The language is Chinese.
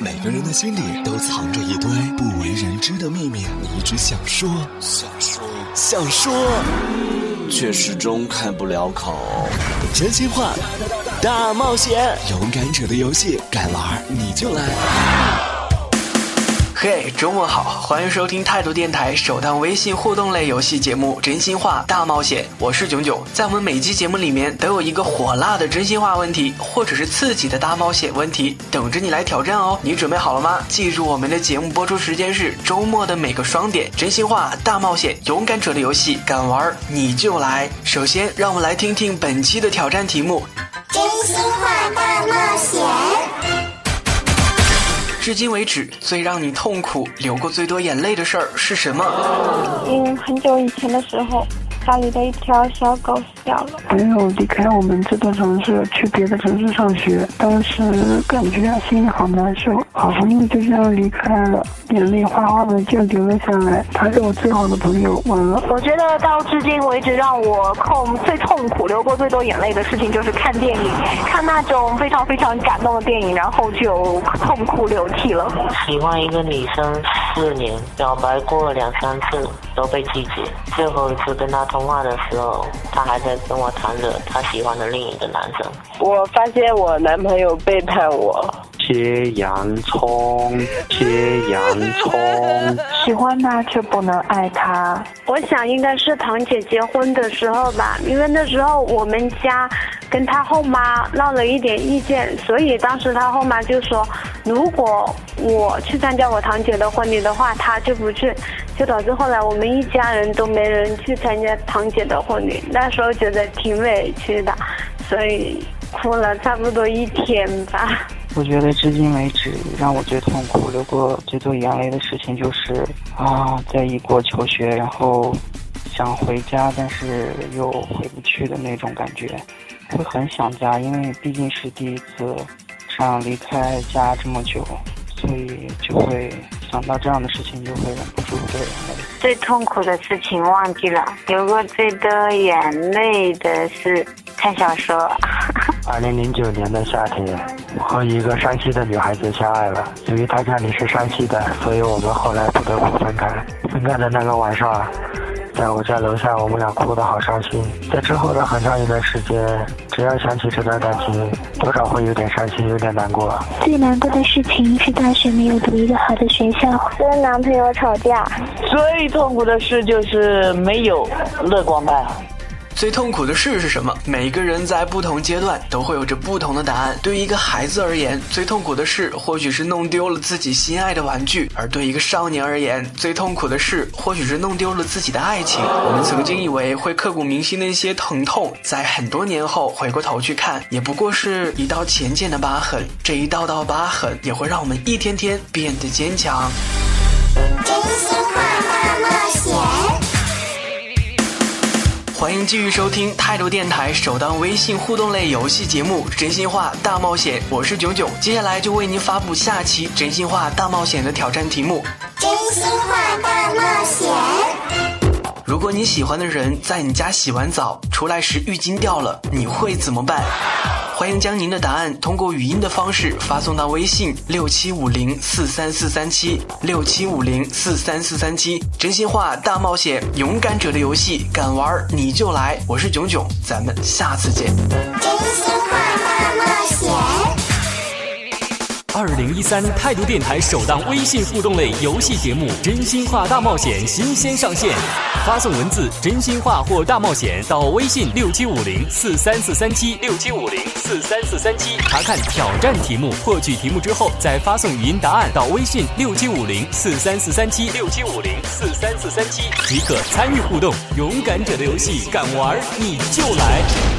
每个人的心里都藏着一堆不为人知的秘密，你一直想说，想说，想说，却始终开不了口。真心话大冒险，勇敢者的游戏，敢玩你就来。嘿，周末好，欢迎收听态度电台首档微信互动类游戏节目《真心话大冒险》，我是囧囧。在我们每期节目里面都有一个火辣的真心话问题，或者是刺激的大冒险问题，等着你来挑战哦。你准备好了吗？记住我们的节目播出时间是周末的每个双点。真心话大冒险，勇敢者的游戏，敢玩你就来。首先，让我们来听听本期的挑战题目：真心话大冒险。至今为止，最让你痛苦、流过最多眼泪的事儿是什么？嗯，很久以前的时候。家里的一条小狗死掉了。没有离开我们这座城市，去别的城市上学。当时感觉心里好难受，好朋友就这样离开了，眼泪哗哗的就流了下来。他是我最好的朋友，完了。我觉得到至今为止，让我痛最痛苦、流过最多眼泪的事情就是看电影，看那种非常非常感动的电影，然后就痛哭流涕了。喜欢一个女生四年，表白过两三次都被拒绝，最后一次跟她通。通话的时候，他还在跟我谈着他喜欢的另一个男生。我发现我男朋友背叛我。切洋葱，切洋葱。喜欢他却不能爱他。我想应该是堂姐结婚的时候吧，因为那时候我们家跟他后妈闹了一点意见，所以当时他后妈就说，如果我去参加我堂姐的婚礼的话，他就不去，就导致后来我们一家人都没人去参加堂姐的婚礼。那时候觉得挺委屈的，所以哭了差不多一天吧。我觉得至今为止让我最痛苦、流过最多眼泪的事情就是啊，在异国求学，然后想回家，但是又回不去的那种感觉，会很想家，因为毕竟是第一次这样离开家这么久，所以就会想到这样的事情，就会忍不住流眼泪。最痛苦的事情忘记了，流过最多眼泪的是看小说。二零零九年的夏天，我和一个山西的女孩子相爱了。由于她家里是山西的，所以我们后来不得不分开。分开的那个晚上，在我家楼下，我们俩哭得好伤心。在之后的很长一段时间，只要想起这段感情，多少会有点伤心，有点难过。最难过的事情是大学没有读一个好的学校，跟男朋友吵架。最痛苦的事就是没有乐观派。最痛苦的事是什么？每个人在不同阶段都会有着不同的答案。对于一个孩子而言，最痛苦的事或许是弄丢了自己心爱的玩具；而对一个少年而言，最痛苦的事或许是弄丢了自己的爱情。我们曾经以为会刻骨铭心的一些疼痛，在很多年后回过头去看，也不过是一道浅浅的疤痕。这一道道疤痕也会让我们一天天变得坚强。真心话大冒险。欢迎继续收听态度电台首档微信互动类游戏节目《真心话大冒险》，我是囧囧，接下来就为您发布下期《真心话大冒险》的挑战题目。真心话大冒险。如果你喜欢的人在你家洗完澡出来时浴巾掉了，你会怎么办？欢迎将您的答案通过语音的方式发送到微信六七五零四三四三七六七五零四三四三七。真心话大冒险，勇敢者的游戏，敢玩你就来！我是囧囧，咱们下次见。真心话大冒险。二零一三态度电台首档微信互动类游戏节目《真心话大冒险》新鲜上线，发送文字“真心话”或“大冒险”到微信六七五零四三四三七六七五零四三四三七，查看挑战题目，获取题目之后再发送语音答案到微信六七五零四三四三七六七五零四三四三七即可参与互动。勇敢者的游戏，敢玩你就来！